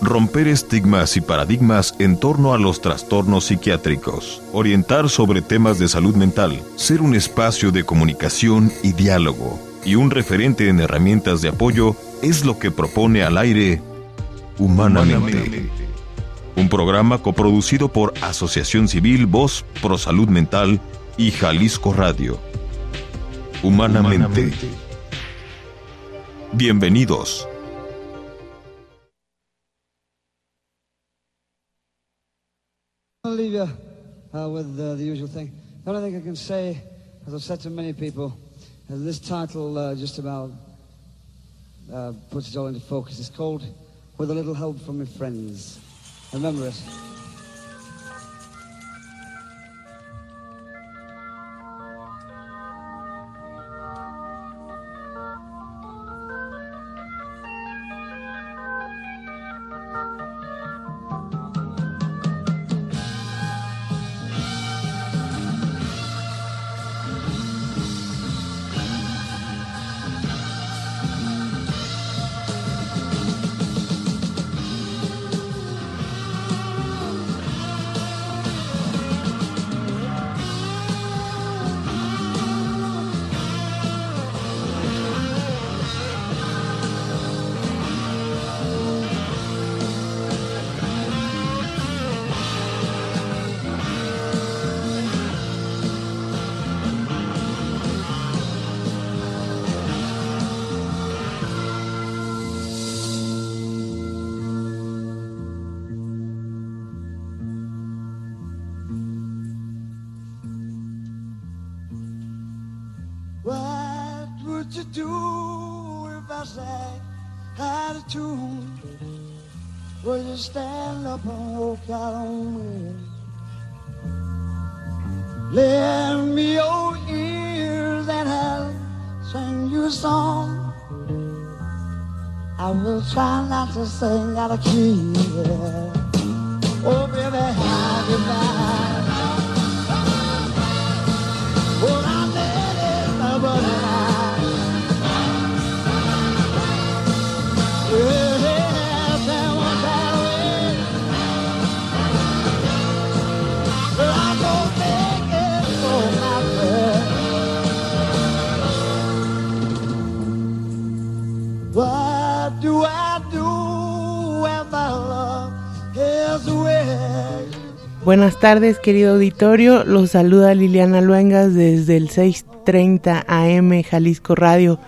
Romper estigmas y paradigmas en torno a los trastornos psiquiátricos. Orientar sobre temas de salud mental. Ser un espacio de comunicación y diálogo. Y un referente en herramientas de apoyo es lo que propone al aire Humanamente. Un programa coproducido por Asociación Civil Voz Pro Salud Mental y Jalisco Radio. Humanamente. Bienvenidos. I'll leave you uh, with uh, the usual thing. The only thing I can say, as I've said to many people, is this title uh, just about uh, puts it all into focus. It's called With a Little Help from My Friends. Remember it. Do if I sang out of tune? Would you stand up and walk out on me? Lend me your ears and I'll sing you a song. I will try not to sing out of key. yeah. Oh, baby, have you Buenas tardes, querido auditorio. Los saluda Liliana Luengas desde el 6:30 AM Jalisco Radio,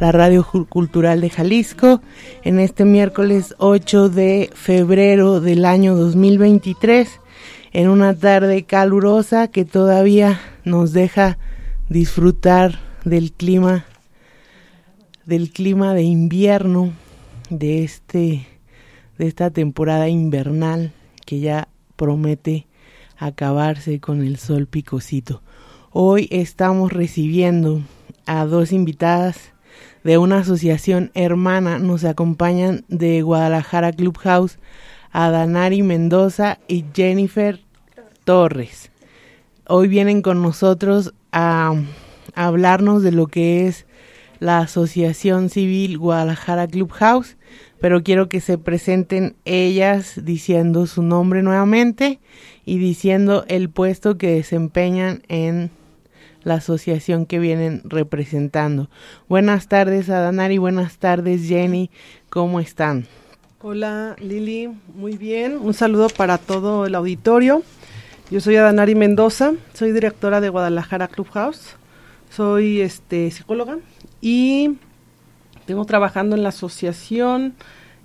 la radio cultural de Jalisco, en este miércoles 8 de febrero del año 2023, en una tarde calurosa que todavía nos deja disfrutar del clima del clima de invierno de este de esta temporada invernal que ya promete acabarse con el sol picosito. Hoy estamos recibiendo a dos invitadas de una asociación hermana. Nos acompañan de Guadalajara Clubhouse a Danari Mendoza y Jennifer Torres. Hoy vienen con nosotros a, a hablarnos de lo que es la Asociación Civil Guadalajara Clubhouse, pero quiero que se presenten ellas diciendo su nombre nuevamente y diciendo el puesto que desempeñan en la asociación que vienen representando. Buenas tardes, Adanari, buenas tardes, Jenny, ¿cómo están? Hola Lili, muy bien. Un saludo para todo el auditorio. Yo soy Adanari Mendoza, soy directora de Guadalajara Clubhouse. Soy este psicóloga y tengo trabajando en la asociación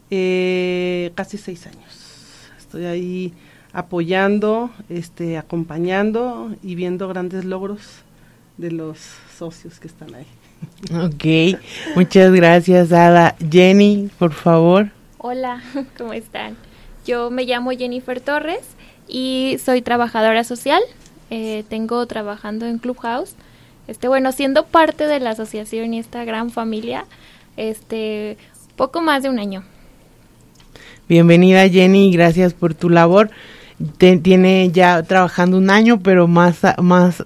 eh, casi seis años. Estoy ahí apoyando, este, acompañando y viendo grandes logros de los socios que están ahí. Ok, muchas gracias, Ada. Jenny, por favor. Hola, ¿cómo están? Yo me llamo Jennifer Torres y soy trabajadora social. Eh, tengo trabajando en Clubhouse. Este, bueno, siendo parte de la asociación y esta gran familia, este, poco más de un año. Bienvenida Jenny, gracias por tu labor. Tiene ya trabajando un año, pero más más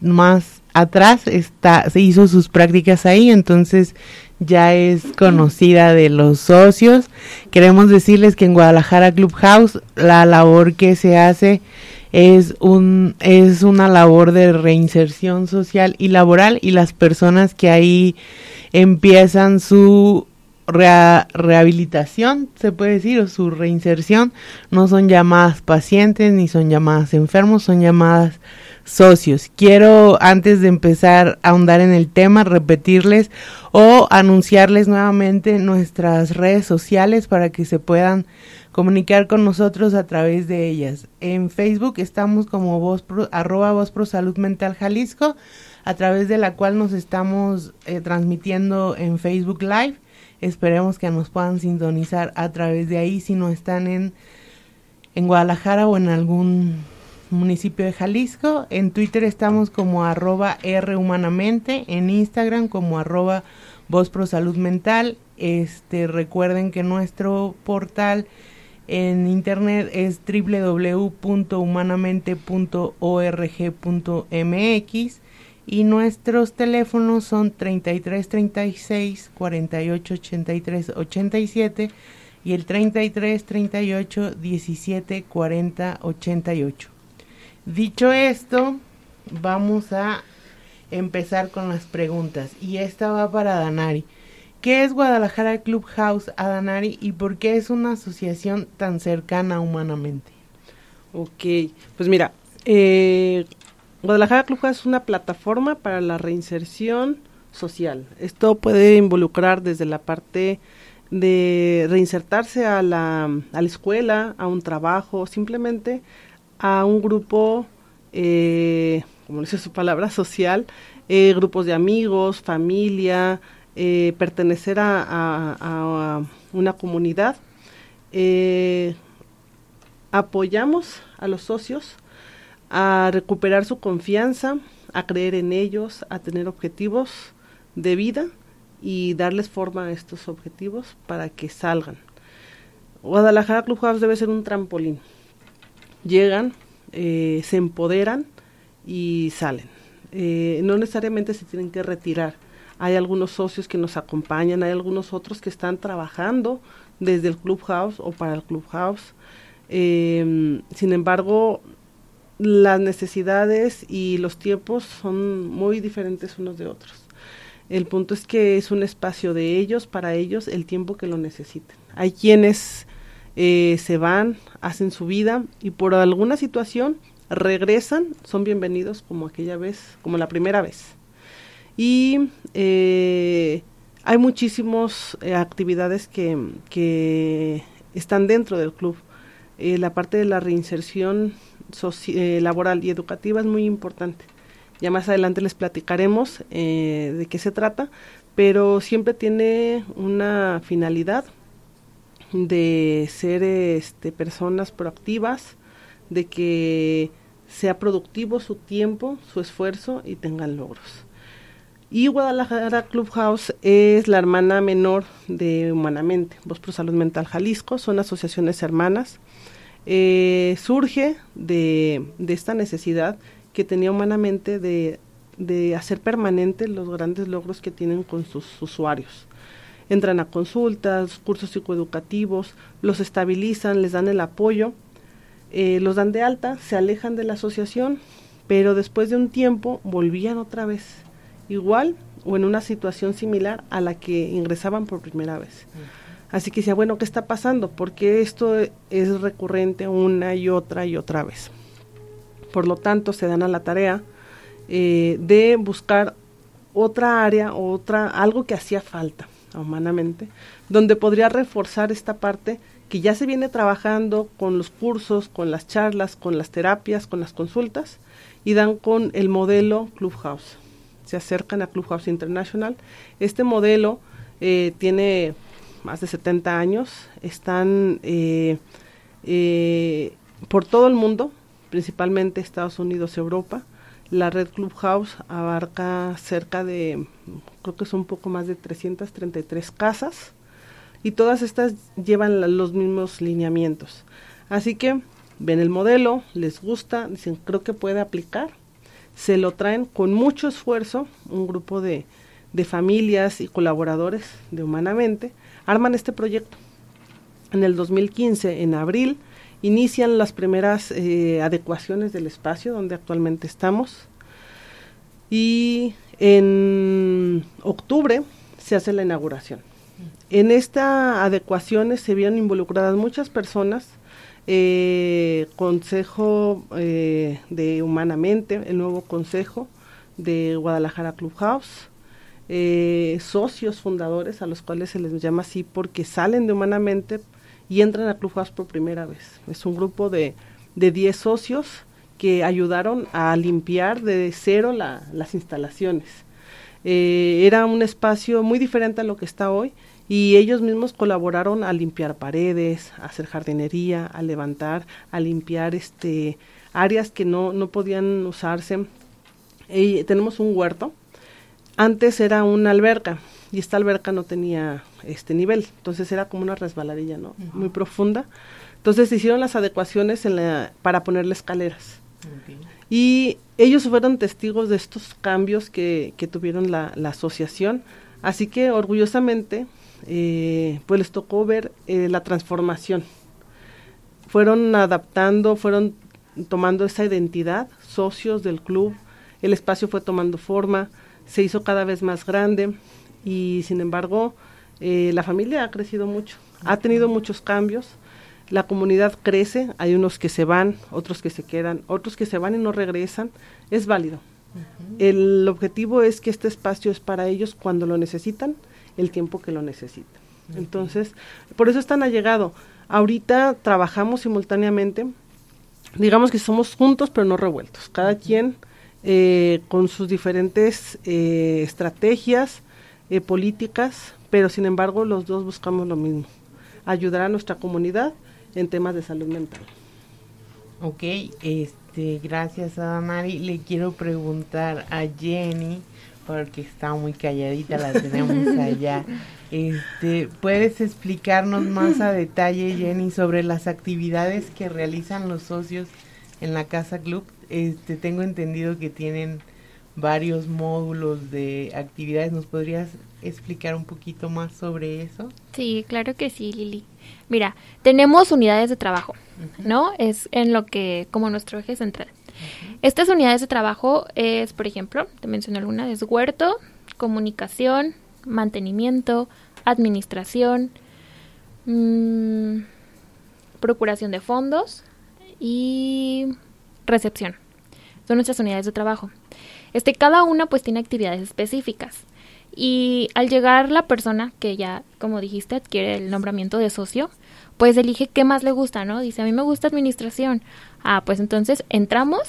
más atrás está se hizo sus prácticas ahí, entonces ya es conocida de los socios. Queremos decirles que en Guadalajara Clubhouse la labor que se hace es un es una labor de reinserción social y laboral y las personas que ahí empiezan su rehabilitación, se puede decir, o su reinserción, no son llamadas pacientes ni son llamadas enfermos, son llamadas socios. Quiero, antes de empezar a ahondar en el tema, repetirles o anunciarles nuevamente nuestras redes sociales para que se puedan comunicar con nosotros a través de ellas. En Facebook estamos como voz arroba voz pro mental Jalisco, a través de la cual nos estamos eh, transmitiendo en Facebook Live. Esperemos que nos puedan sintonizar a través de ahí si no están en, en Guadalajara o en algún municipio de Jalisco. En Twitter estamos como arroba Rhumanamente, en Instagram como arroba Voz Pro Mental. Este, recuerden que nuestro portal en internet es www.humanamente.org.mx y nuestros teléfonos son 33 36 48 83 87 y el 33 38 17 40 88. Dicho esto, vamos a empezar con las preguntas y esta va para Danari. ¿Qué es Guadalajara Clubhouse a Danari y por qué es una asociación tan cercana humanamente? Ok, pues mira, eh, Guadalajara Clubhouse es una plataforma para la reinserción social. Esto puede involucrar desde la parte de reinsertarse a la, a la escuela, a un trabajo, simplemente a un grupo, eh, como dice su palabra, social, eh, grupos de amigos, familia, eh, pertenecer a, una comunidad. apoyamos a los socios a recuperar su confianza, a creer en ellos, a tener objetivos de vida y darles forma a estos objetivos para que salgan. Guadalajara Clubhouse debe ser un trampolín llegan, eh, se empoderan y salen. Eh, no necesariamente se tienen que retirar. Hay algunos socios que nos acompañan, hay algunos otros que están trabajando desde el Clubhouse o para el Clubhouse. Eh, sin embargo, las necesidades y los tiempos son muy diferentes unos de otros. El punto es que es un espacio de ellos, para ellos, el tiempo que lo necesiten. Hay quienes eh, se van, hacen su vida y por alguna situación regresan, son bienvenidos como aquella vez, como la primera vez. Y eh, hay muchísimas eh, actividades que, que, están dentro del club. la parte de la reinserción laboral y educativa es muy importante. Ya más adelante les platicaremos de qué se trata, pero siempre tiene una finalidad de ser este, personas proactivas, de que sea productivo su tiempo, su esfuerzo y tengan logros. Y Guadalajara Clubhouse es la hermana menor de Humanamente, Voz Pro Salud Mental Jalisco, son asociaciones hermanas. Eh, surge de, esta necesidad que tenía Humanamente de, hacer permanente los grandes logros que tienen con sus usuarios. Entran a consultas, cursos psicoeducativos, los estabilizan, les dan el apoyo, eh, los dan de alta, se alejan de la asociación, pero después de un tiempo volvían otra vez, igual o en una situación similar a la que ingresaban por primera vez. Así que decía, bueno, ¿qué está pasando? Porque esto es recurrente una y otra y otra vez. Por lo tanto, se dan a la tarea eh, de buscar otra área, otra, algo que hacía falta humanamente, donde podría reforzar esta parte que ya se viene trabajando con los cursos, con las charlas, con las terapias, con las consultas, y dan con el modelo Clubhouse. Se acercan a Clubhouse International. Este modelo eh, tiene más de 70 años, están eh, eh, por todo el mundo, principalmente Estados Unidos, Europa, la red Clubhouse abarca cerca de, creo que son un poco más de 333 casas y todas estas llevan los mismos lineamientos. Así que ven el modelo, les gusta, dicen creo que puede aplicar, se lo traen con mucho esfuerzo, un grupo de, de familias y colaboradores de Humanamente arman este proyecto. En el 2015, en abril, inician las primeras eh, adecuaciones del espacio donde actualmente estamos y en octubre se hace la inauguración. En esta adecuaciones se vieron involucradas muchas personas, eh, Consejo eh, de Humanamente, el nuevo Consejo de Guadalajara Clubhouse, eh, socios fundadores a los cuales se les llama así porque salen de Humanamente y entran a Clubhouse por primera vez. Es un grupo de, de 10 socios que ayudaron a limpiar de cero las instalaciones. Eh, era un espacio muy diferente a lo que está hoy y ellos mismos colaboraron a limpiar paredes, a hacer jardinería, a levantar, a limpiar este áreas que no, no podían usarse. tenemos un huerto. Antes era una alberca y esta alberca no tenía este nivel, entonces era como una resbaladilla, ¿no? Muy profunda. Entonces se hicieron las adecuaciones en la, para ponerle escaleras. Y ellos fueron testigos de estos cambios que, que tuvieron la, la, asociación, así que orgullosamente eh, pues les tocó ver eh, la transformación. Fueron adaptando, fueron tomando esa identidad, socios del club, el espacio fue tomando forma, se hizo cada vez más grande y sin embargo eh, la familia ha crecido mucho, ha tenido muchos cambios, la comunidad crece, hay unos que se van, otros que se quedan, otros que se van y no regresan, es válido. El objetivo es que este espacio es para ellos cuando lo necesitan, el tiempo que lo necesitan. Entonces, por eso están allegado. Ahorita trabajamos simultáneamente, digamos que somos juntos pero no revueltos, cada quien eh, con sus diferentes eh, estrategias eh, políticas, pero sin embargo los dos buscamos lo mismo, ayudar a nuestra comunidad en temas de salud mental. Ok, este, gracias a Mari. Le quiero preguntar a Jenny, porque está muy calladita, la tenemos allá. Este, ¿Puedes explicarnos más a detalle, Jenny, sobre las actividades que realizan los socios en la Casa Club? Este, tengo entendido que tienen varios módulos de actividades. ¿Nos podrías explicar un poquito más sobre eso? Sí, claro que sí, Lili. Mira, tenemos unidades de trabajo, ¿no? Es en lo que, como nuestro eje central. Estas unidades de trabajo es, por ejemplo, te menciono alguna, es huerto, comunicación, mantenimiento, administración, mmm, procuración de fondos y recepción. Son nuestras unidades de trabajo. Este, cada una pues tiene actividades específicas. Y al llegar la persona que ya, como dijiste, adquiere el nombramiento de socio, pues elige qué más le gusta, ¿no? Dice, a mí me gusta administración. Ah, pues entonces entramos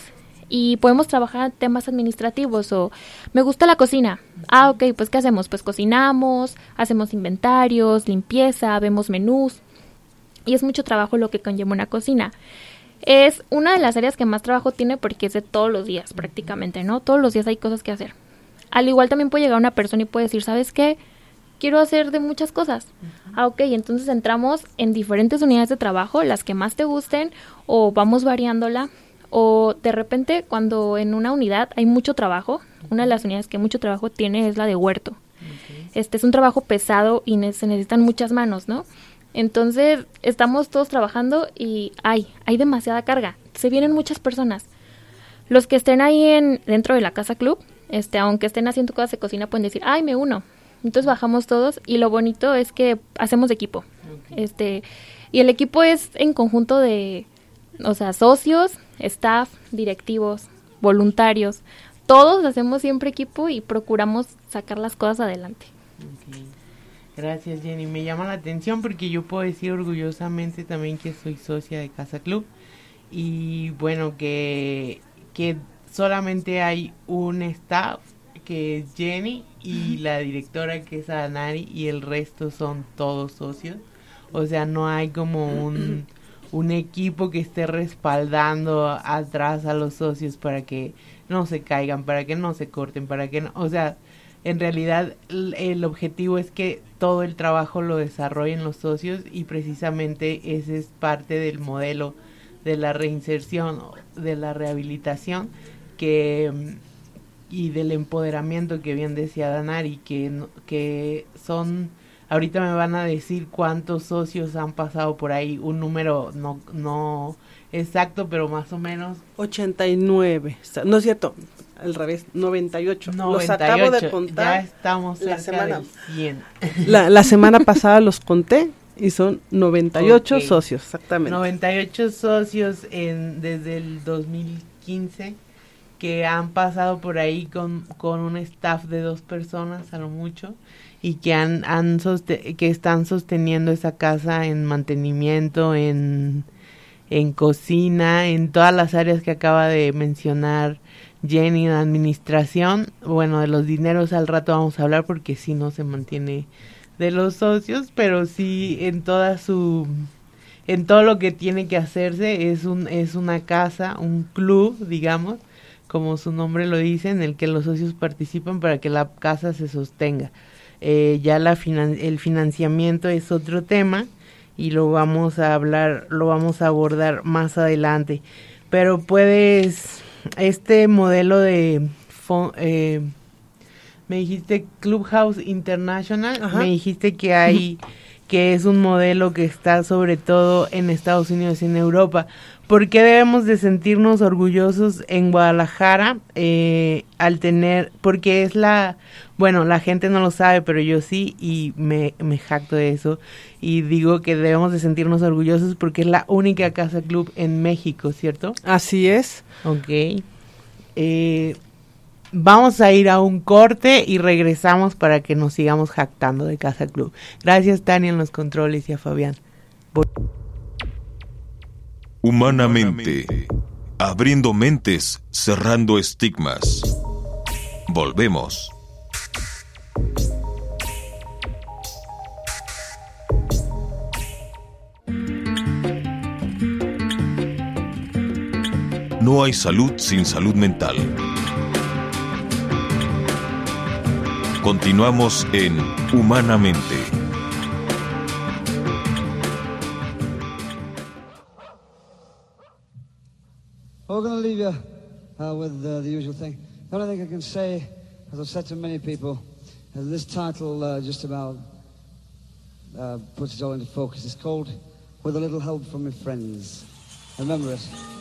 y podemos trabajar temas administrativos o me gusta la cocina. Ah, ok, pues ¿qué hacemos? Pues cocinamos, hacemos inventarios, limpieza, vemos menús. Y es mucho trabajo lo que conlleva una cocina es una de las áreas que más trabajo tiene porque es de todos los días prácticamente, ¿no? Todos los días hay cosas que hacer. Al igual también puede llegar una persona y puede decir, ¿sabes qué? Quiero hacer de muchas cosas. Ah, ok, entonces entramos en diferentes unidades de trabajo, las que más te gusten, o vamos variándola, o de repente cuando en una unidad hay mucho trabajo, una de las unidades que mucho trabajo tiene es la de huerto. Este es un trabajo pesado y se necesitan muchas manos, ¿no? Entonces, estamos todos trabajando y hay, hay demasiada carga. Se vienen muchas personas. Los que estén ahí en, dentro de la casa club, este, aunque estén haciendo cosas de cocina, pueden decir, ay, me uno. Entonces bajamos todos y lo bonito es que hacemos equipo. Este, y el equipo es en conjunto de, o sea, socios, staff, directivos, voluntarios. Todos hacemos siempre equipo y procuramos sacar las cosas adelante. Gracias Jenny, me llama la atención porque yo puedo decir orgullosamente también que soy socia de Casa Club y bueno que, que solamente hay un staff que es Jenny y la directora que es Anari y el resto son todos socios. O sea, no hay como un, un equipo que esté respaldando atrás a los socios para que no se caigan, para que no se corten, para que no, o sea, en realidad el objetivo es que todo el trabajo lo desarrollen los socios y precisamente ese es parte del modelo de la reinserción, de la rehabilitación, que, y del empoderamiento que bien decía Danari, que, que son, ahorita me van a decir cuántos socios han pasado por ahí, un número no, no exacto, pero más o menos. 89, no es cierto, al revés, 98. 98. Los acabo de contar. Ya estamos cerca la semana, 100. La, la semana pasada los conté y son 98 socios, exactamente. 98 socios en, desde el 2015 que han pasado por ahí con, con un staff de dos personas a lo mucho y que han, han que están sosteniendo esa casa en mantenimiento, en, en cocina, en todas las áreas que acaba de mencionar Jenny de administración. Bueno, de los dineros al rato vamos a hablar porque si no se mantiene de los socios, pero sí en toda su en todo lo que tiene que hacerse es un es una casa, un club, digamos, como su nombre lo dice, en el que los socios participan para que la casa se sostenga. Eh, ya la el financiamiento es otro tema y lo vamos a hablar, lo vamos a abordar más adelante. Pero puedes, este modelo de eh, me dijiste Clubhouse International, me dijiste que hay, que es un modelo que está sobre todo en Estados Unidos y en Europa. ¿Por qué debemos de sentirnos orgullosos en Guadalajara eh, al tener, porque es la, bueno, la gente no lo sabe, pero yo sí y me, me jacto de eso y digo que debemos de sentirnos orgullosos porque es la única casa club en México, ¿cierto? Así es. Ok. Eh, Vamos a ir a un corte y regresamos para que nos sigamos jactando de Casa Club. Gracias Tania en los controles y a Fabián. Humanamente, abriendo mentes, cerrando estigmas. Volvemos. No hay salud sin salud mental. Continuamos en Humanamente. We're going to leave you uh, with uh, the usual thing. The only thing I can say, as I've said to many people, is this title uh, just about uh, puts it all into focus. It's called With a Little Help from My Friends. Remember it.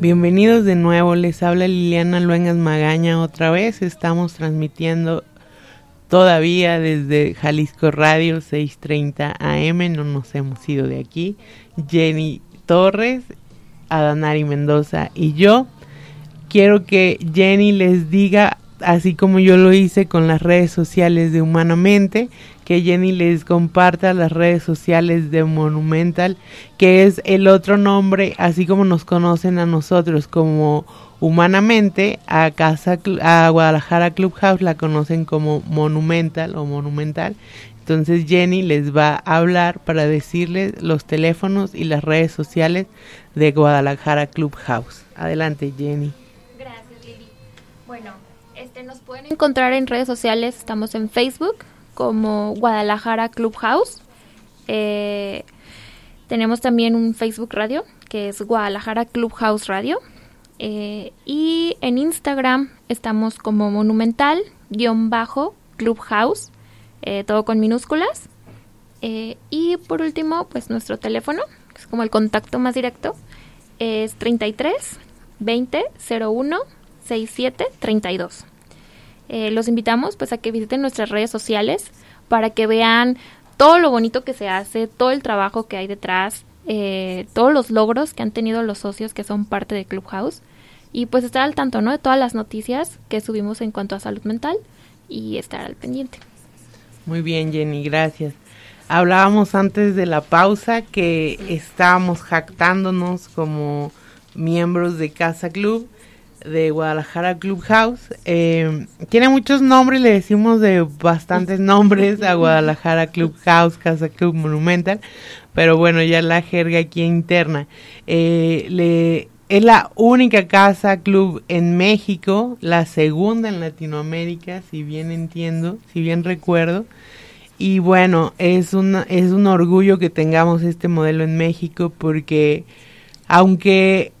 Bienvenidos de nuevo, les habla Liliana Luengas Magaña otra vez. Estamos transmitiendo todavía desde Jalisco Radio 630 AM, no nos hemos ido de aquí. Jenny Torres, Adanari Mendoza y yo. Quiero que Jenny les diga, así como yo lo hice con las redes sociales de Humanamente, que Jenny les comparta las redes sociales de Monumental, que es el otro nombre, así como nos conocen a nosotros como humanamente, a Casa a Guadalajara Clubhouse la conocen como Monumental o Monumental. Entonces Jenny les va a hablar para decirles los teléfonos y las redes sociales de Guadalajara Clubhouse. Adelante Jenny. Gracias Lili. Bueno, este nos pueden encontrar en redes sociales, estamos en Facebook, como Guadalajara Clubhouse. Eh, tenemos también un Facebook Radio, que es Guadalajara Clubhouse Radio. Eh, y en Instagram estamos como monumental-clubhouse, eh, todo con minúsculas. Eh, y por último, pues nuestro teléfono, que es como el contacto más directo, es 33 20 01 67 32. Los invitamos pues a que visiten nuestras redes sociales para que vean todo lo bonito que se hace, todo el trabajo que hay detrás, eh, todos los logros que han tenido los socios que son parte de Clubhouse y pues estar al tanto, ¿no? De todas las noticias que subimos en cuanto a salud mental y estar al pendiente. Muy bien, Jenny, gracias. Hablábamos antes de la pausa que estábamos jactándonos como miembros de Casa Club de Guadalajara Clubhouse. Eh, tiene muchos nombres, le decimos de bastantes nombres a Guadalajara Clubhouse, Casa Club Monumental, pero bueno, ya la jerga aquí interna. Eh, le, es la única casa club en México, la segunda en Latinoamérica, si bien entiendo, si bien recuerdo. Y bueno, es, una, es un orgullo que tengamos este modelo en México porque aunque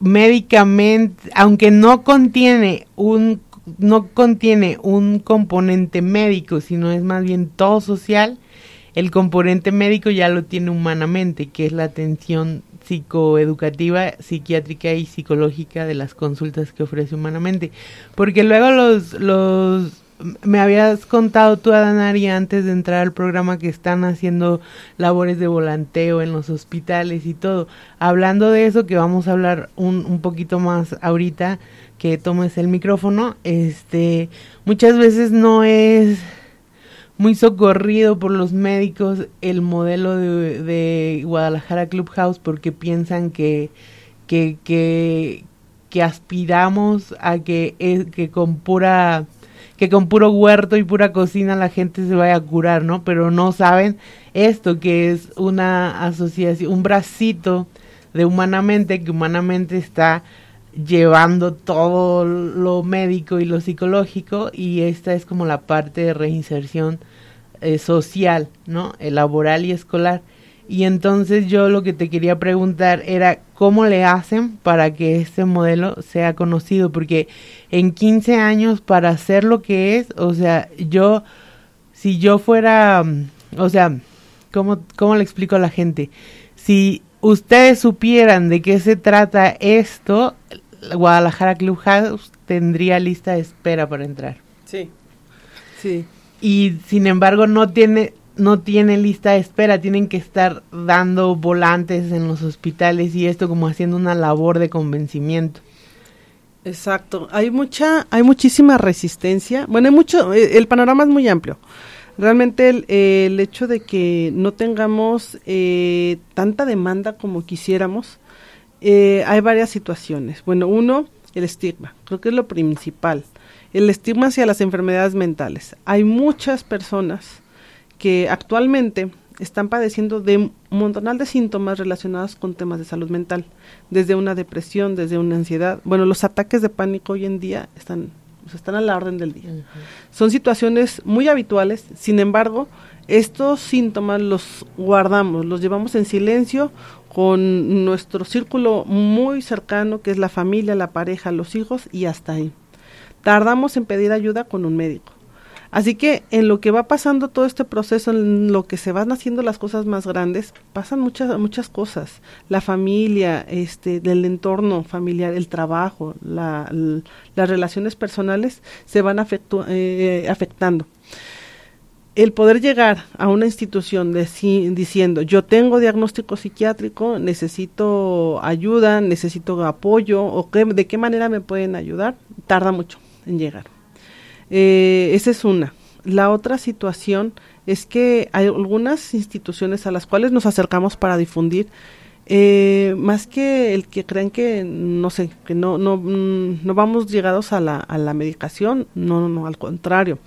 médicamente, aunque no contiene un no contiene un componente médico, sino es más bien todo social, el componente médico ya lo tiene humanamente, que es la atención psicoeducativa, psiquiátrica y psicológica de las consultas que ofrece humanamente. Porque luego los, los me habías contado tú, Adanari, antes de entrar al programa que están haciendo labores de volanteo en los hospitales y todo. Hablando de eso, que vamos a hablar un, un poquito más ahorita, que tomes el micrófono, este, muchas veces no es muy socorrido por los médicos el modelo de, de Guadalajara Clubhouse porque piensan que, que, que, aspiramos a que, que con pura que con puro huerto y pura cocina la gente se vaya a curar, ¿no? Pero no saben esto que es una asociación, un bracito de humanamente que humanamente está llevando todo lo médico y lo psicológico y esta es como la parte de reinserción eh, social, ¿no? El laboral y escolar. Y entonces yo lo que te quería preguntar era cómo le hacen para que este modelo sea conocido, porque en 15 años para hacer lo que es, o sea, yo, si yo fuera, o sea, ¿cómo, cómo le explico a la gente? Si ustedes supieran de qué se trata esto, Guadalajara Clubhouse tendría lista de espera para entrar. Sí, sí y sin embargo no tiene no tiene lista de espera, tienen que estar dando volantes en los hospitales y esto como haciendo una labor de convencimiento. Exacto, hay mucha, hay muchísima resistencia. Bueno, hay mucho, eh, el panorama es muy amplio. Realmente el, hecho de que no tengamos eh, tanta demanda como quisiéramos, eh, hay varias situaciones. Bueno, uno, el estigma, creo que es lo principal el estigma hacia las enfermedades mentales. Hay muchas personas que actualmente están padeciendo de un montonal de síntomas relacionados con temas de salud mental, desde una depresión, desde una ansiedad. Bueno, los ataques de pánico hoy en día están, pues, están a la orden del día. Son situaciones muy habituales, sin embargo, estos síntomas los guardamos, los llevamos en silencio con nuestro círculo muy cercano, que es la familia, la pareja, los hijos, y hasta ahí tardamos en pedir ayuda con un médico. Así que en lo que va pasando todo este proceso, en lo que se van haciendo las cosas más grandes, pasan muchas muchas cosas. La familia, este, del entorno familiar, el trabajo, las relaciones personales se van eh, afectando. El poder llegar a una institución diciendo yo tengo diagnóstico psiquiátrico, necesito ayuda, necesito apoyo o de qué manera me pueden ayudar, tarda mucho en llegar. Eh, esa es una. La otra situación es que hay algunas instituciones a las cuales nos acercamos para difundir, eh, más que el que creen que, no sé, que no, no, mm, no vamos llegados a la, a la medicación, no, no, al contrario.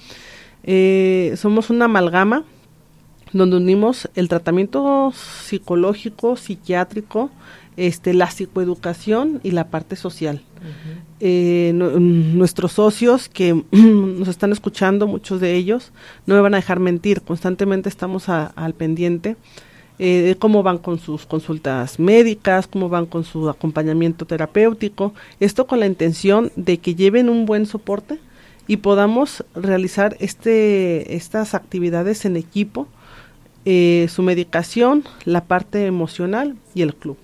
Eh, somos una amalgama donde unimos el tratamiento psicológico, psiquiátrico, este, la psicoeducación y la parte social. Eh, nuestros socios que nos están escuchando, muchos de ellos, no me van a dejar mentir, constantemente estamos al pendiente. eh, cómo van con sus consultas médicas, cómo van con su acompañamiento terapéutico, esto con la intención de que lleven un buen soporte y podamos realizar este, estas actividades en equipo, eh, su medicación, la parte emocional y el club.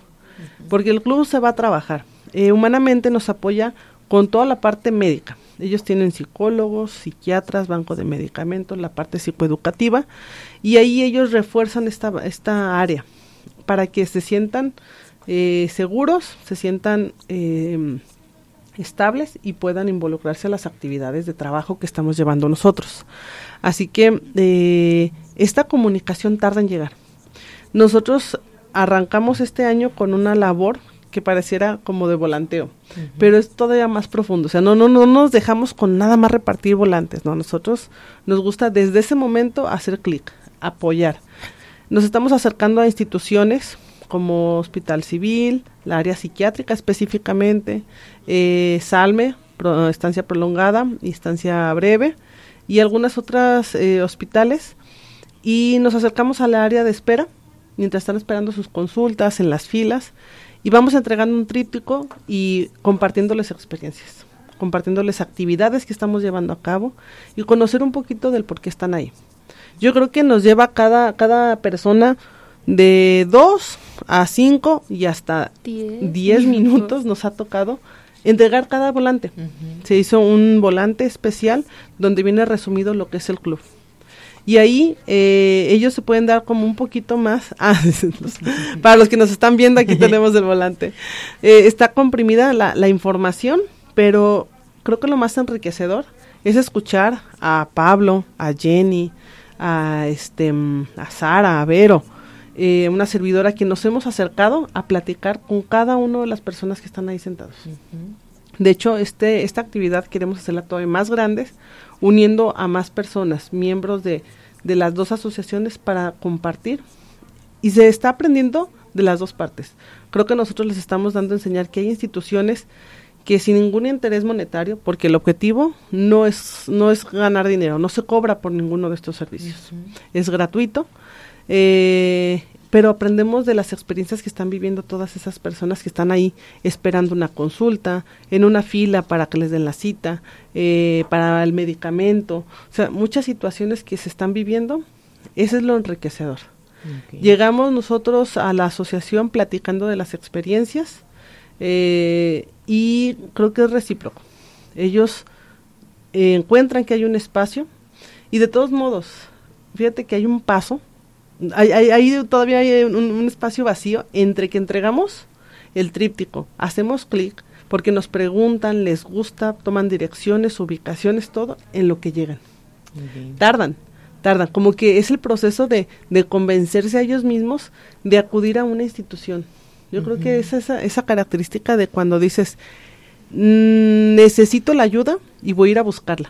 Porque el club se va a trabajar. Eh, humanamente nos apoya con toda la parte médica. Ellos tienen psicólogos, psiquiatras, banco de medicamentos, la parte psicoeducativa y ahí ellos refuerzan esta, esta área para que se sientan eh, seguros, se sientan em, estables y puedan involucrarse a las actividades de trabajo que estamos llevando nosotros. Así que eh, esta comunicación tarda en llegar. Nosotros arrancamos este año con una labor que pareciera como de volanteo, pero es todavía más profundo. O sea, no, no, no nos dejamos con nada más repartir volantes, ¿no? Nosotros nos gusta desde ese momento hacer clic, apoyar. Nos estamos acercando a instituciones como Hospital Civil, la área psiquiátrica específicamente, eh, Salme, estancia prolongada, estancia breve, y algunas otras eh, hospitales. Y nos acercamos a la área de espera, mientras están esperando sus consultas en las filas y vamos entregando un tríptico y compartiéndoles experiencias, compartiéndoles actividades que estamos llevando a cabo y conocer un poquito del por qué están ahí. Yo creo que nos lleva cada, cada persona de dos a cinco y hasta diez minutos nos ha tocado entregar cada volante. Se hizo un volante especial donde viene resumido lo que es el club. Y ahí eh, ellos se pueden dar como un poquito más. Ah, para los que nos están viendo, aquí tenemos el volante. Eh, está comprimida la, la información, pero creo que lo más enriquecedor es escuchar a Pablo, a Jenny, a este a Sara, a Vero, eh, una servidora que nos hemos acercado a platicar con cada una de las personas que están ahí sentados. De hecho, este, esta actividad queremos hacerla todavía más grande, uniendo a más personas, miembros de, de las dos asociaciones para compartir. Y se está aprendiendo de las dos partes. Creo que nosotros les estamos dando a enseñar que hay instituciones que sin ningún interés monetario, porque el objetivo no es, no es ganar dinero, no se cobra por ninguno de estos servicios, es gratuito, eh, pero aprendemos de las experiencias que están viviendo todas esas personas que están ahí esperando una consulta, en una fila para que les den la cita, eh, para el medicamento, o sea, muchas situaciones que se están viviendo, ese es lo enriquecedor. Llegamos nosotros a la asociación platicando de las experiencias, eh, y creo que es recíproco. Ellos eh, encuentran que hay un espacio y de todos modos, fíjate que hay un paso, hay, todavía hay un, espacio vacío entre que entregamos el tríptico, hacemos clic porque nos preguntan, les gusta, toman direcciones, ubicaciones, todo en lo que llegan. Tardan, tardan, como que es el proceso de, de convencerse a ellos mismos de acudir a una institución. Yo creo que es esa, esa característica de cuando dices, necesito la ayuda y voy a ir a buscarla.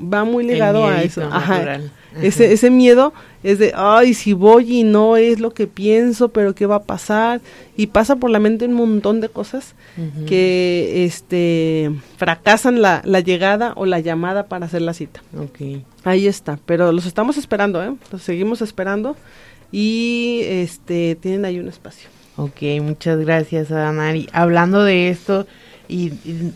Va muy ligado a eso. Ajá. Ese, ese miedo es de, ay, si voy y no es lo que pienso, pero ¿qué va a pasar? Y pasa por la mente un montón de cosas que este fracasan la, la, llegada o la llamada para hacer la cita. Okay. Ahí está, pero los estamos esperando, ¿eh? Los seguimos esperando y este tienen ahí un espacio. Ok, muchas gracias, Adanari. Hablando de esto y,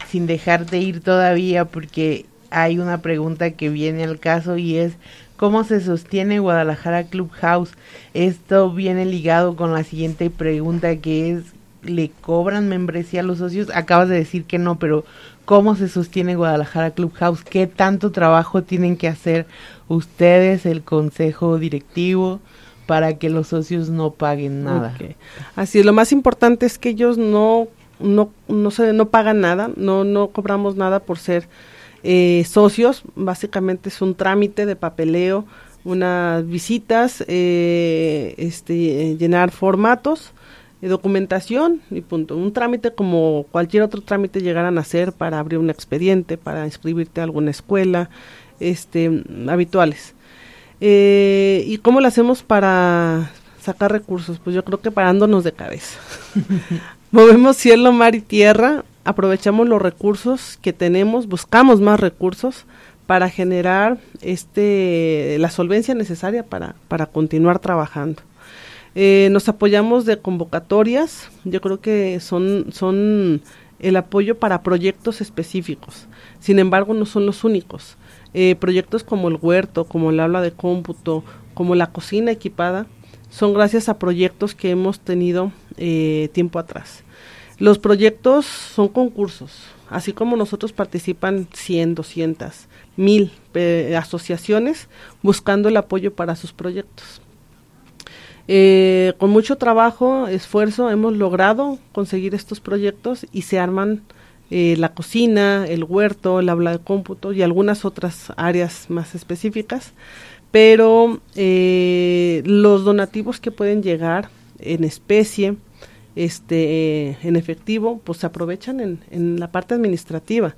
sin dejarte ir todavía, porque hay una pregunta que viene al caso y es cómo se sostiene Guadalajara Clubhouse. Esto viene ligado con la siguiente pregunta que es ¿le cobran membresía a los socios? Acabas de decir que no, pero ¿cómo se sostiene Guadalajara Clubhouse? ¿Qué tanto trabajo tienen que hacer ustedes, el consejo directivo? para que los socios no paguen nada. Así es, lo más importante es que ellos no no no se no pagan nada, no no cobramos nada por ser eh, socios, básicamente es un trámite de papeleo, unas visitas, eh, este llenar formatos, eh, documentación y punto. Un trámite como cualquier otro trámite llegaran a hacer para abrir un expediente, para inscribirte a alguna escuela, este habituales. Eh, ¿Y cómo lo hacemos para sacar recursos? Pues yo creo que parándonos de cabeza. Movemos cielo, mar y tierra, aprovechamos los recursos que tenemos, buscamos más recursos para generar este la solvencia necesaria para, para continuar trabajando. Eh, nos apoyamos de convocatorias, yo creo que son, son el apoyo para proyectos específicos. Sin embargo, no son los únicos. Eh, proyectos como el huerto, como el aula de cómputo, como la cocina equipada, son gracias a proyectos que hemos tenido eh, tiempo atrás. Los proyectos son concursos, así como nosotros participan 100, 200, 1000 asociaciones buscando el apoyo para sus proyectos. Eh, con mucho trabajo, esfuerzo, hemos logrado conseguir estos proyectos y se arman eh, la cocina, el huerto, el aula de cómputo y algunas otras áreas más específicas. Pero eh, los donativos que pueden llegar en especie, este, en efectivo, pues se aprovechan en, en la parte administrativa.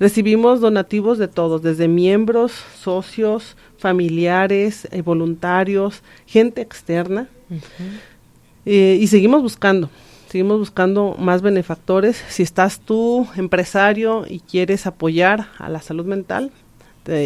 Recibimos donativos de todos, desde miembros, socios, familiares, eh, voluntarios, gente externa. Eh, y seguimos buscando, seguimos buscando más benefactores. Si estás tú, empresario, y quieres apoyar a la salud mental,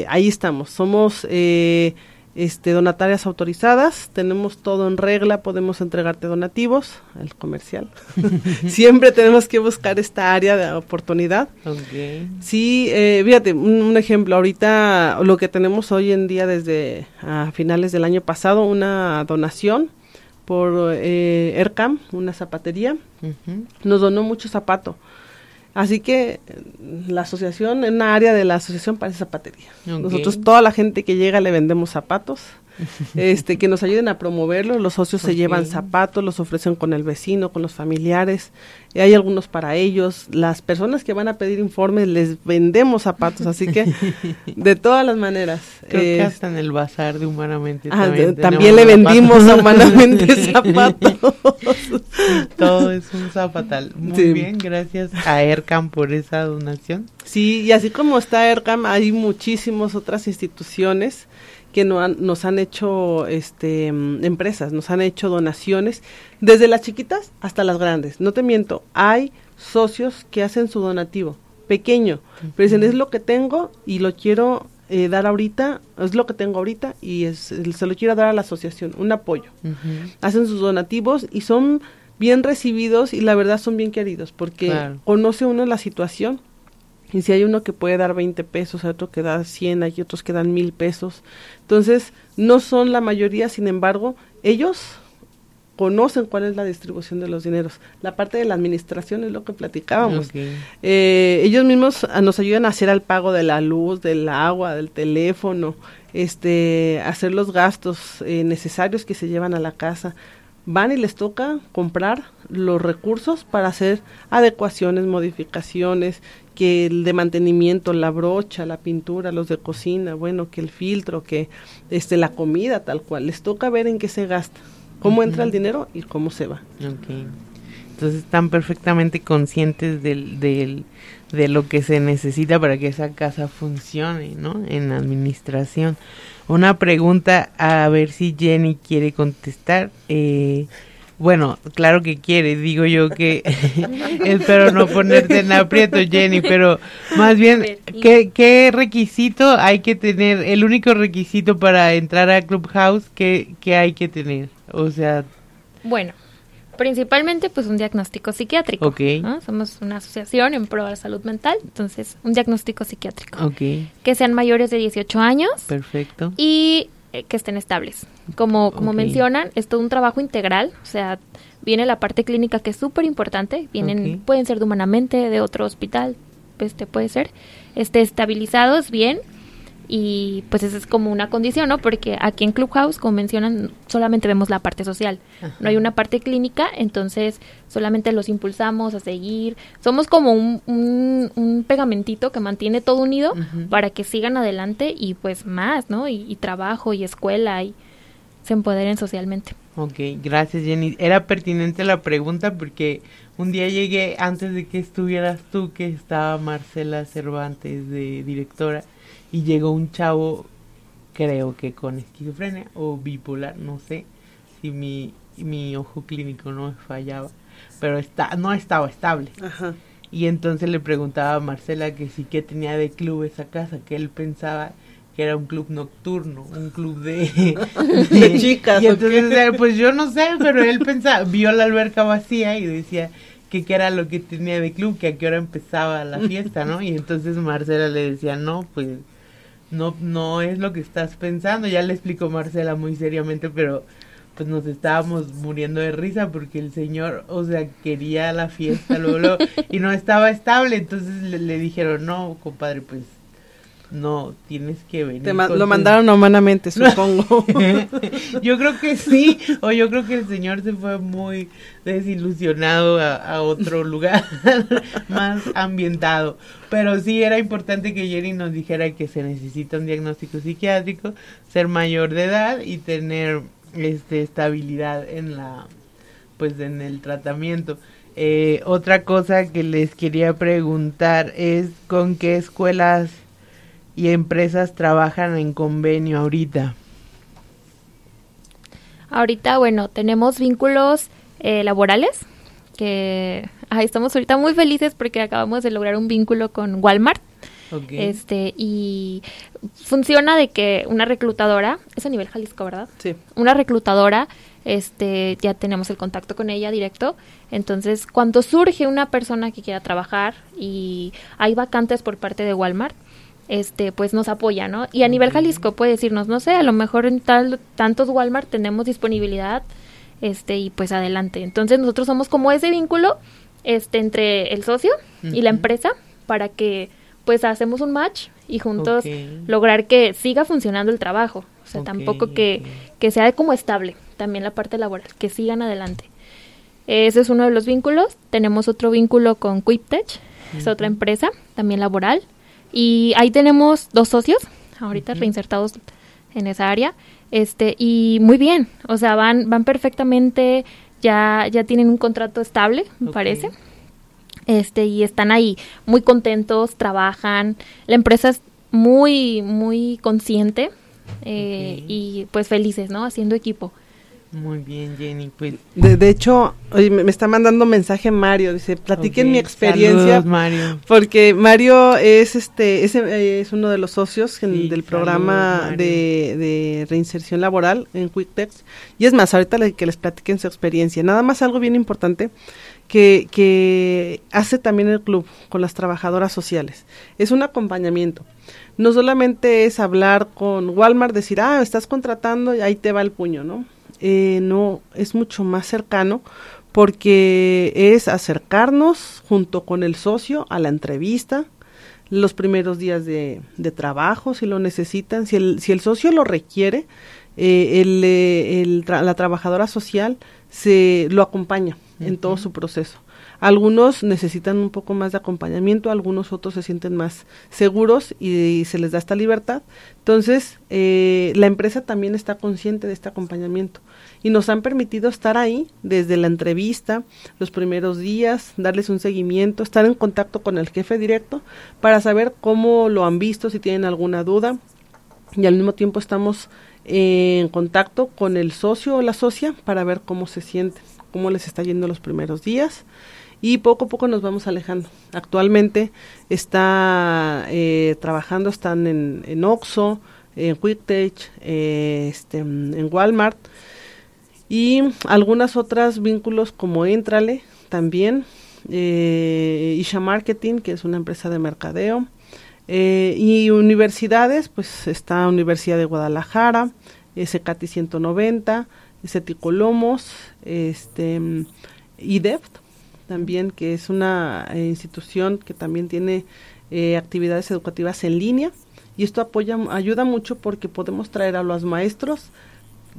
ahí estamos. Somos eh, este, donatarias autorizadas, tenemos todo en regla, podemos entregarte donativos, el comercial. Siempre tenemos que buscar esta área de oportunidad. Okay. Sí, eh, fíjate, un, ejemplo, ahorita lo que tenemos hoy en día desde a finales del año pasado, una donación por eh, ERCAM, una zapatería, nos donó mucho zapato. Así que la asociación, en una área de la asociación parece zapatería. Nosotros, toda la gente que llega le vendemos zapatos este, que nos ayuden a promoverlos. Los socios se llevan zapatos, los ofrecen con el vecino, con los familiares. Y hay algunos para ellos. Las personas que van a pedir informes les vendemos zapatos, así que de todas las maneras. Creo que hasta en el bazar de Humanamente ah, también, le vendimos Humanamente zapatos. todo es un zapatal. Muy bien, gracias a ERCAM por esa donación. Sí, y así como está ERCAM, hay muchísimas otras instituciones que no nos han hecho este, mm, empresas, nos han hecho donaciones, desde las chiquitas hasta las grandes. No te miento, hay socios que hacen su donativo, pequeño, pero dicen, es lo que tengo y lo quiero eh, dar ahorita, es lo que tengo ahorita y es, se lo quiero dar a la asociación, un apoyo. Hacen sus donativos y son bien recibidos y la verdad son bien queridos porque conoce uno la situación y si hay uno que puede dar 20 pesos, hay otro que da 100, hay otros que dan mil pesos. Entonces, no son la mayoría, sin embargo, ellos conocen cuál es la distribución de los dineros. La parte de la administración es lo que platicábamos. Eh, ellos mismos ah, nos ayudan a hacer el pago de la luz, del agua, del teléfono, este, hacer los gastos eh, necesarios que se llevan a la casa van y les toca comprar los recursos para hacer adecuaciones, modificaciones, que el de mantenimiento, la brocha, la pintura, los de cocina, bueno, que el filtro, que este la comida tal cual, les toca ver en qué se gasta, cómo entra el dinero y cómo se va. Entonces están perfectamente conscientes del, del, de lo que se necesita para que esa casa funcione, ¿no? En la administración. Una pregunta a ver si Jenny quiere contestar. Eh, bueno, claro que quiere, digo yo que espero no ponerte en aprieto, Jenny, pero más bien, ¿qué, ¿qué, requisito hay que tener? El único requisito para entrar a Clubhouse, ¿qué, qué hay que tener? O sea... Bueno, principalmente pues un diagnóstico psiquiátrico. Ok. Somos una asociación en pro de la salud mental, entonces un diagnóstico psiquiátrico. Ok. Que sean mayores de 18 años. Perfecto. Y eh, que estén estables. Como, como mencionan, es todo un trabajo integral, o sea, viene la parte clínica que es súper importante, vienen, pueden ser de humanamente, de otro hospital, este puede ser, este, estabilizados bien, y pues esa es como una condición, ¿no? Porque aquí en Clubhouse, como mencionan, solamente vemos la parte social, no hay una parte clínica, entonces solamente los impulsamos a seguir, somos como un, un, pegamentito que mantiene todo unido para que sigan adelante y pues más, ¿no? Y, trabajo y escuela y se empoderen socialmente. Ok, gracias Jenny. Era pertinente la pregunta porque un día llegué antes de que estuvieras tú, que estaba Marcela Cervantes de directora, y llegó un chavo, creo que con esquizofrenia o bipolar, no sé si mi, mi ojo clínico no fallaba, pero está, no estaba estable. Y entonces le preguntaba a Marcela que sí que tenía de club esa casa, que él pensaba que era un club nocturno, un club de, de chicas. Y entonces, pues yo no sé, pero él pensaba, vio la alberca vacía y decía que qué era lo que tenía de club, que a qué hora empezaba la fiesta, ¿no? Y entonces Marcela le decía, no, pues no, no es lo que estás pensando. Ya le explicó Marcela muy seriamente, pero pues nos estábamos muriendo de risa porque el señor, o sea, quería la fiesta luego, y no estaba estable, entonces le, le, dijeron, no, compadre, pues no, tienes que venir. lo mandaron humanamente, supongo. yo creo que sí, o yo creo que el señor se fue muy desilusionado a, otro lugar más ambientado. Pero sí era importante que Jerry nos dijera que se necesita un diagnóstico psiquiátrico, ser mayor de edad y tener este estabilidad en la pues en el tratamiento. Eh, otra cosa que les quería preguntar es con qué escuelas y empresas trabajan en convenio ahorita? Ahorita, bueno, tenemos vínculos eh, laborales que estamos ahorita muy felices porque acabamos de lograr un vínculo con Walmart. Este, y funciona de que una reclutadora, es a nivel Jalisco, ¿verdad? Sí. Una reclutadora, este, ya tenemos el contacto con ella directo. Entonces, cuando surge una persona que quiera trabajar y hay vacantes por parte de Walmart, este pues nos apoya, ¿no? Y a nivel Jalisco puede decirnos, no sé, a lo mejor en tal tantos Walmart tenemos disponibilidad este y pues adelante. Entonces, nosotros somos como ese vínculo este entre el socio y la empresa para que pues hacemos un match y juntos lograr que siga funcionando el trabajo. O sea, tampoco que, que sea como estable, también la parte laboral, que sigan adelante. Ese es uno de los vínculos. Tenemos otro vínculo con QuipTech, es otra empresa, también laboral. Y ahí tenemos dos socios, ahorita reinsertados en esa área, este, y muy bien, o sea, van, van perfectamente, ya, ya tienen un contrato estable, me parece. Este, y están ahí muy contentos, trabajan, la empresa es muy, muy consciente eh, y pues felices, ¿no? Haciendo equipo. Muy bien, Jenny. Pues. De, hecho, me, está mandando mensaje Mario. Dice, platiquen mi experiencia. Mario. Porque Mario es este es, uno de los socios del programa de, reinserción laboral en QuickText. Y es más, ahorita que les platiquen su experiencia. Nada más algo bien importante que, que hace también el club con las trabajadoras sociales. Es un acompañamiento. No solamente es hablar con Walmart, decir, ah, estás contratando y ahí te va el puño, ¿no? Eh, no es mucho más cercano porque es acercarnos junto con el socio a la entrevista, los primeros días de, trabajo, si lo necesitan, si el, si el socio lo requiere, eh, el, eh, la trabajadora social se lo acompaña en todo su proceso. Algunos necesitan un poco más de acompañamiento, algunos otros se sienten más seguros y, se les da esta libertad. Entonces, eh, la empresa también está consciente de este acompañamiento y nos han permitido estar ahí desde la entrevista, los primeros días, darles un seguimiento, estar en contacto con el jefe directo para saber cómo lo han visto, si tienen alguna duda y al mismo tiempo estamos en contacto con el socio o la socia para ver cómo se sienten, cómo les está yendo los primeros días y poco a poco nos vamos alejando. Actualmente está eh, trabajando, están en, en Oxxo, en QuickTech, eh, este, en Walmart y algunas otras vínculos como Entrale también, eh, Isha Marketing, que es una empresa de mercadeo, y universidades, pues está Universidad de Guadalajara, SCATI 190, Ceticolomos, este, IDEFT, también, que es una eh, institución que también tiene eh, actividades educativas en línea y esto apoya, ayuda mucho porque podemos traer a los maestros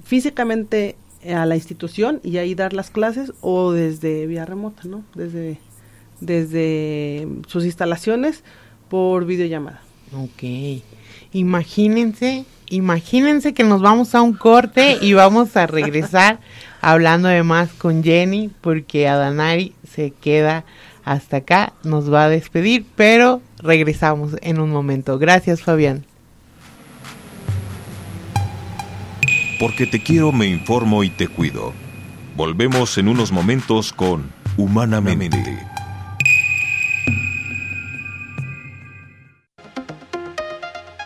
físicamente a la institución y ahí dar las clases o desde vía remota, ¿no? Desde, desde sus instalaciones por videollamada. Ok. Imagínense, imagínense que nos vamos a un corte y vamos a regresar hablando además con Jenny porque Adanari se queda hasta acá, nos va a despedir, pero regresamos en un momento. Gracias, Fabián. Porque te quiero, me informo y te cuido. Volvemos en unos momentos con Humanamente.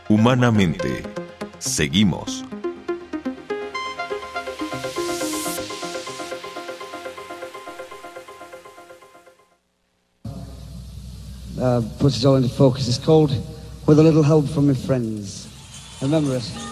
Humanamente. Seguimos. Uh, puts it all into focus. It's called With a Little Help from My Friends. Remember it.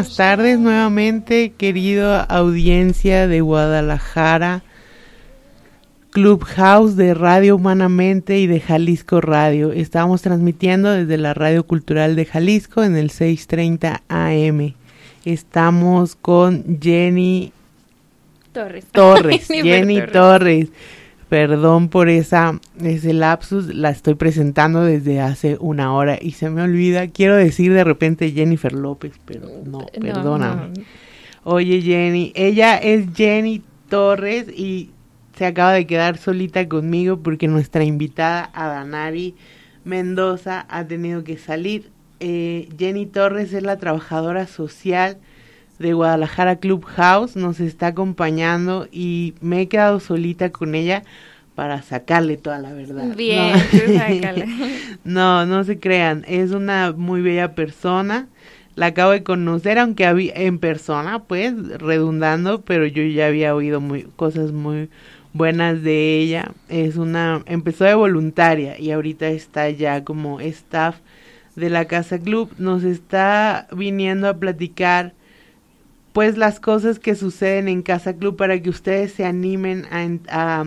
Buenas tardes nuevamente, querido audiencia de Guadalajara, Clubhouse de Radio Humanamente y de Jalisco Radio. Estamos transmitiendo desde la Radio Cultural de Jalisco en el 630 AM. Estamos con Jenny Torres. Torres, Jenny Torres. Perdón por esa, ese lapsus, la estoy presentando desde hace una hora y se me olvida. Quiero decir de repente Jennifer López, pero no, perdóname. Oye Jenny, ella es Jenny Torres y se acaba de quedar solita conmigo porque nuestra invitada Adanari Mendoza ha tenido que salir. Eh, Jenny Torres es la trabajadora social de Guadalajara Clubhouse nos está acompañando y me he quedado solita con ella para sacarle toda la verdad. Bien, no, no, no se crean, es una muy bella persona. La acabo de conocer, aunque había en persona, pues, redundando, pero yo ya había oído muy, cosas muy buenas de ella. Es una, empezó de voluntaria y ahorita está ya como staff de la Casa Club. Nos está viniendo a platicar pues las cosas que suceden en Casa Club para que ustedes se animen a,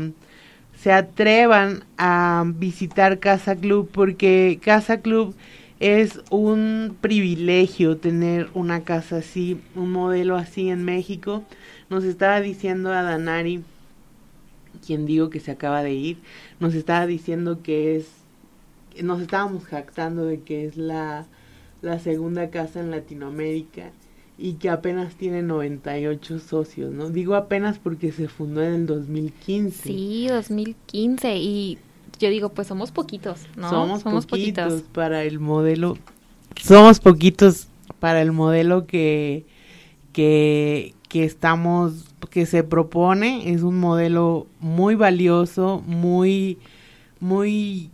se atrevan a visitar Casa Club porque Casa Club es un privilegio tener una casa así, un modelo así en México. Nos estaba diciendo a Danari, quien digo que se acaba de ir, nos estaba diciendo que es, nos estábamos jactando de que es la, la segunda casa en Latinoamérica y que apenas tiene 98 socios, ¿no? Digo apenas porque se fundó en el 2015. Sí, 2015 y yo digo, pues somos poquitos, ¿no? Somos, poquitos, para el modelo somos poquitos para el modelo que que que estamos que se propone, es un modelo muy valioso, muy muy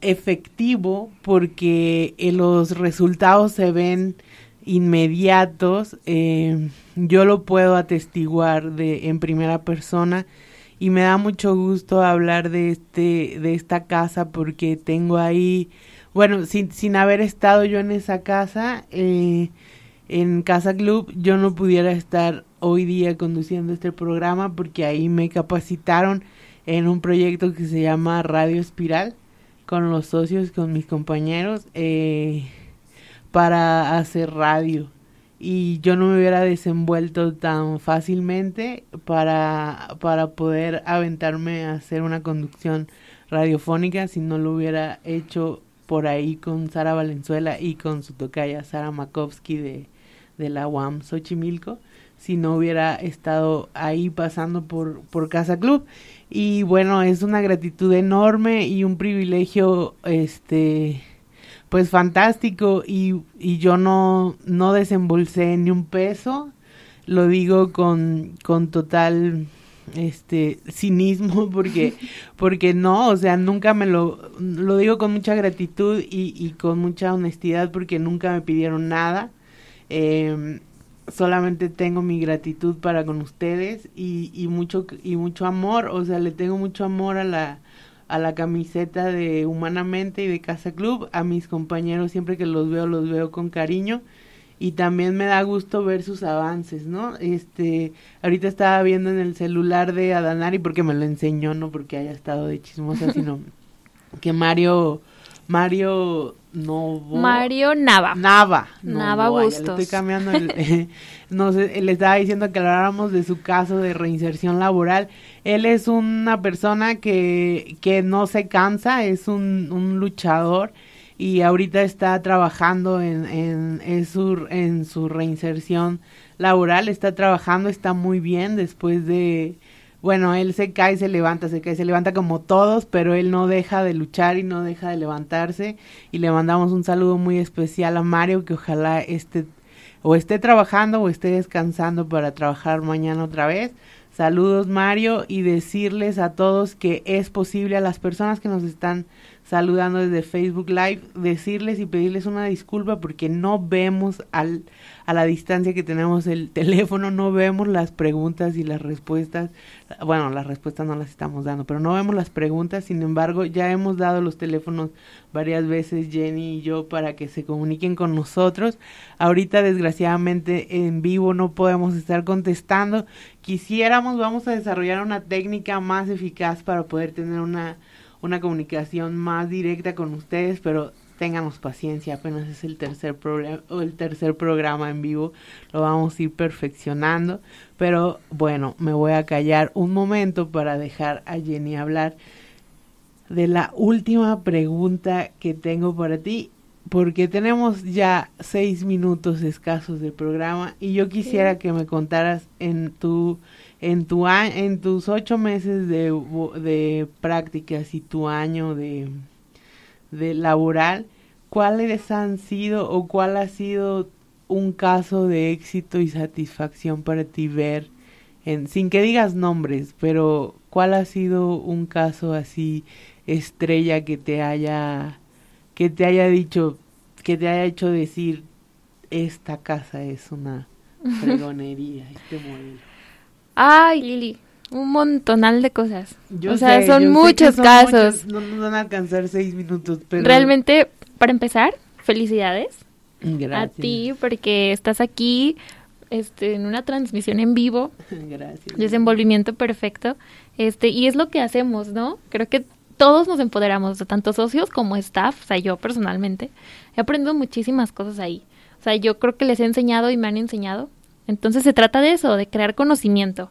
efectivo porque los resultados se ven inmediatos, eh, yo lo puedo atestiguar de en primera persona y me da mucho gusto hablar de este de esta casa porque tengo ahí bueno sin, sin haber estado yo en esa casa eh, en Casa Club yo no pudiera estar hoy día conduciendo este programa porque ahí me capacitaron en un proyecto que se llama Radio Espiral con los socios con mis compañeros eh, para hacer radio y yo no me hubiera desenvuelto tan fácilmente para, para poder aventarme a hacer una conducción radiofónica si no lo hubiera hecho por ahí con Sara Valenzuela y con su tocaya Sara Makovsky de, de la UAM Xochimilco si no hubiera estado ahí pasando por, por Casa Club. Y bueno, es una gratitud enorme y un privilegio este pues fantástico y, y yo no, no desembolsé ni un peso, lo digo con, con total este cinismo porque porque no o sea nunca me lo lo digo con mucha gratitud y, y con mucha honestidad porque nunca me pidieron nada. Em, solamente tengo mi gratitud para con ustedes y, y mucho y mucho amor, o sea, le tengo mucho amor a la a la camiseta de Humanamente y de Casa Club, a mis compañeros siempre que los veo los veo con cariño y también me da gusto ver sus avances, ¿no? Este, ahorita estaba viendo en el celular de Adanari porque me lo enseñó, no porque haya estado de chismosa, sino que Mario Mario Novo. Mario Nava. Nava. Nava Bustos. estoy cambiando. El, no sé, le estaba diciendo que habláramos de su caso de reinserción laboral. Él es una persona que, que no se cansa, es un, un luchador y ahorita está trabajando en, en, en, su, en su reinserción laboral. Está trabajando, está muy bien después de bueno, él se cae, se levanta, se cae, se levanta como todos, pero él no deja de luchar y no deja de levantarse. Y le mandamos un saludo muy especial a Mario, que ojalá esté o esté trabajando o esté descansando para trabajar mañana otra vez. Saludos Mario y decirles a todos que es posible a las personas que nos están saludando desde Facebook Live, decirles y pedirles una disculpa porque no vemos al, a la distancia que tenemos el teléfono, no vemos las preguntas y las respuestas. Bueno, las respuestas no las estamos dando, pero no vemos las preguntas. Sin embargo, ya hemos dado los teléfonos varias veces, Jenny y yo, para que se comuniquen con nosotros. Ahorita, desgraciadamente, en vivo no podemos estar contestando. Quisiéramos, vamos a desarrollar una técnica más eficaz para poder tener una una comunicación más directa con ustedes, pero ténganos paciencia, apenas es el tercer programa el tercer programa en vivo, lo vamos a ir perfeccionando, pero bueno, me voy a callar un momento para dejar a Jenny hablar de la última pregunta que tengo para ti, porque tenemos ya seis minutos escasos del programa y yo quisiera que me contaras en tu en, tu en tus ocho meses de, de prácticas y tu año de, de laboral, ¿cuáles han sido o cuál ha sido un caso de éxito y satisfacción para ti ver, en, sin que digas nombres, pero cuál ha sido un caso así estrella que te haya, que te haya dicho, que te haya hecho decir, esta casa es una fregonería, este modelo? Ay, Lili, un montonal de cosas. o sea, son muchos casos. no nos van a alcanzar seis minutos, pero... Realmente, para empezar, felicidades. A ti, porque estás aquí este, en una transmisión en vivo. Gracias. Desenvolvimiento perfecto. Este, y es lo que hacemos, ¿no? Creo que todos nos empoderamos, tanto socios como staff, o sea, yo personalmente, he aprendido muchísimas cosas ahí. O sea, yo creo que les he enseñado y me han enseñado entonces se trata de eso, de crear conocimiento.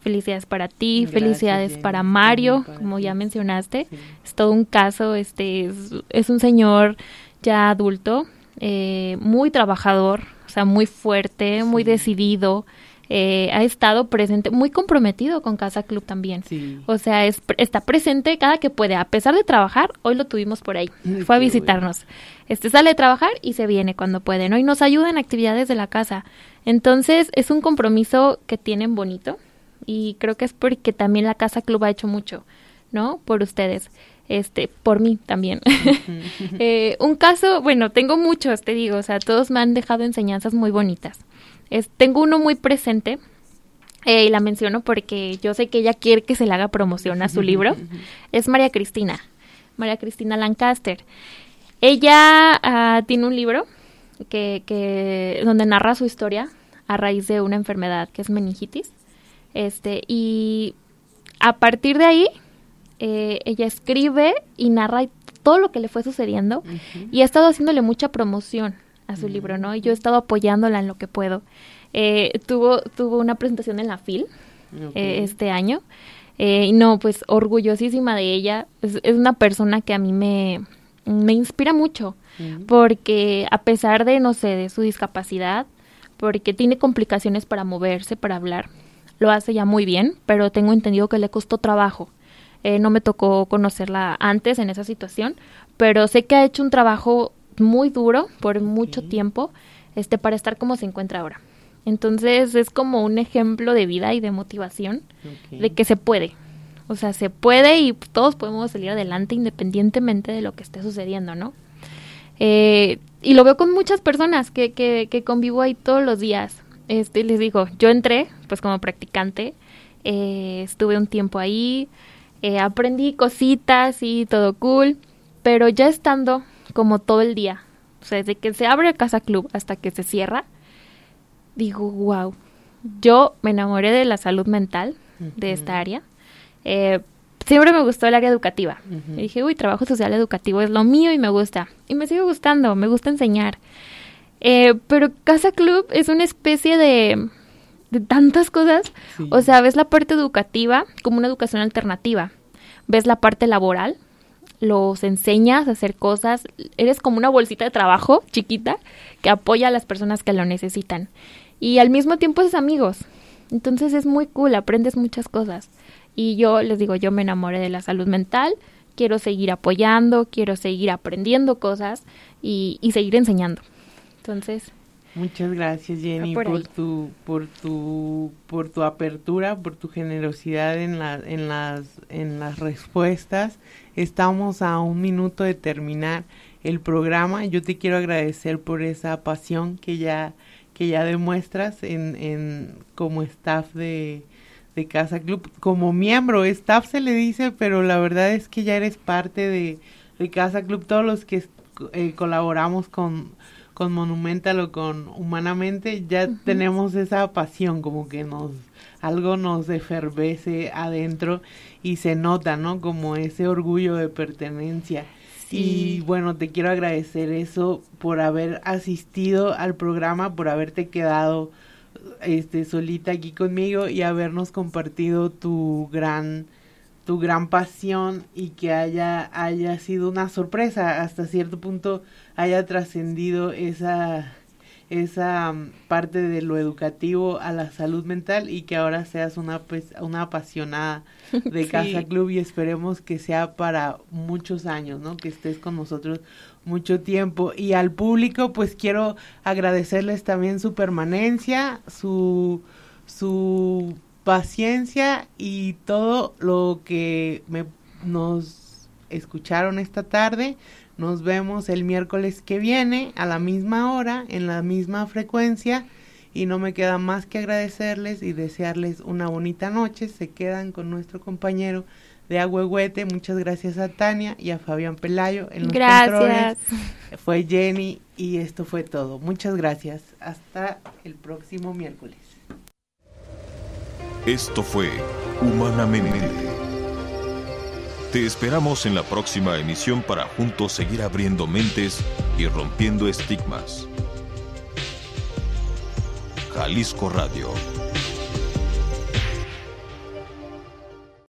Felicidades para ti, felicidades para Mario, como ya mencionaste. Es todo un caso, este es, un señor ya adulto, eh, muy trabajador, o sea, muy fuerte, muy decidido. Eh, ha estado presente, muy comprometido con Casa Club también. O sea, es, está presente cada que puede, a pesar de trabajar, hoy lo tuvimos por ahí, fue a visitarnos. Este sale a trabajar y se viene cuando puede, ¿no? Y nos ayuda en actividades de la casa. Entonces, es un compromiso que tienen bonito y creo que es porque también la Casa Club ha hecho mucho, ¿no? Por ustedes este, por mí también. Eh, un caso, bueno, tengo muchos, te digo, o sea, todos me han dejado enseñanzas muy bonitas tengo uno muy presente eh, y la menciono porque yo sé que ella quiere que se le haga promoción a su libro. Es María Cristina, María Cristina Lancaster. Ella ah, tiene un libro que, que, donde narra su historia a raíz de una enfermedad que es meningitis. Este, y a partir de ahí, eh, ella escribe y narra todo lo que le fue sucediendo y ha estado haciéndole mucha promoción a su libro, ¿no? Y yo he estado apoyándola en lo que puedo. Eh, tuvo, tuvo una presentación en la FIL eh, este año. Eh, y no, pues orgullosísima de ella. Es, una persona que a mí me, me inspira mucho. Porque a pesar de, no sé, de su discapacidad, porque tiene complicaciones para moverse, para hablar, lo hace ya muy bien, pero tengo entendido que le costó trabajo. no me tocó conocerla antes en esa situación, pero sé que ha hecho un trabajo muy duro por mucho tiempo este para estar como se encuentra ahora. Entonces es como un ejemplo de vida y de motivación de que se puede. O sea, se puede y todos podemos salir adelante independientemente de lo que esté sucediendo, ¿no? Eh, y lo veo con muchas personas que, que, que, convivo ahí todos los días. Este, les digo, yo entré pues como practicante, eh, estuve un tiempo ahí, eh, aprendí cositas y todo cool, pero ya estando como todo el día, o sea, desde que se abre Casa Club hasta que se cierra, digo, wow, yo me enamoré de la salud mental de esta área. Eh, siempre me gustó el área educativa. y dije, uy, trabajo social educativo es lo mío y me gusta. Y me sigue gustando, me gusta enseñar. Eh, pero Casa Club es una especie de, de tantas cosas. O sea, ves la parte educativa como una educación alternativa. Ves la parte laboral, los enseñas a hacer cosas. Eres como una bolsita de trabajo chiquita que apoya a las personas que lo necesitan. Y al mismo tiempo es amigos. Entonces es muy cool, aprendes muchas cosas. Y yo les digo, yo me enamoré de la salud mental, quiero seguir apoyando, quiero seguir aprendiendo cosas y, y seguir enseñando. Entonces... Muchas gracias Jenny por, tu por tu por tu apertura, por tu generosidad en la, en las en las respuestas. Estamos a un minuto de terminar el programa. Yo te quiero agradecer por esa pasión que ya que ya demuestras en, en como staff de, de Casa Club, como miembro, staff se le dice, pero la verdad es que ya eres parte de, de Casa Club, todos los que eh, colaboramos con, con Monumental o con Humanamente, ya tenemos esa pasión, como que nos, algo nos efervece adentro y se nota, ¿no? Como ese orgullo de pertenencia. Y bueno, te quiero agradecer eso por haber asistido al programa, por haberte quedado este solita aquí conmigo y habernos compartido tu gran tu gran pasión y que haya haya sido una sorpresa hasta cierto punto haya trascendido esa esa mm, parte de lo educativo a la salud mental y que ahora seas una, pues, una apasionada de Casa Club y esperemos que sea para muchos años, ¿no? Que estés con nosotros mucho tiempo. Y al público, pues quiero agradecerles también su permanencia, su, su paciencia y todo lo que me, nos escucharon esta tarde. Nos vemos el miércoles que viene a la misma hora, en la misma frecuencia. Y no me queda más que agradecerles y desearles una bonita noche. Se quedan con nuestro compañero de Agüehuete. Muchas gracias a Tania y a Fabián Pelayo en los gracias. Fue Jenny y esto fue todo. Muchas gracias. Hasta el próximo miércoles. Esto fue Humanamente te esperamos en la próxima emisión para juntos seguir abriendo mentes y rompiendo estigmas. Jalisco Radio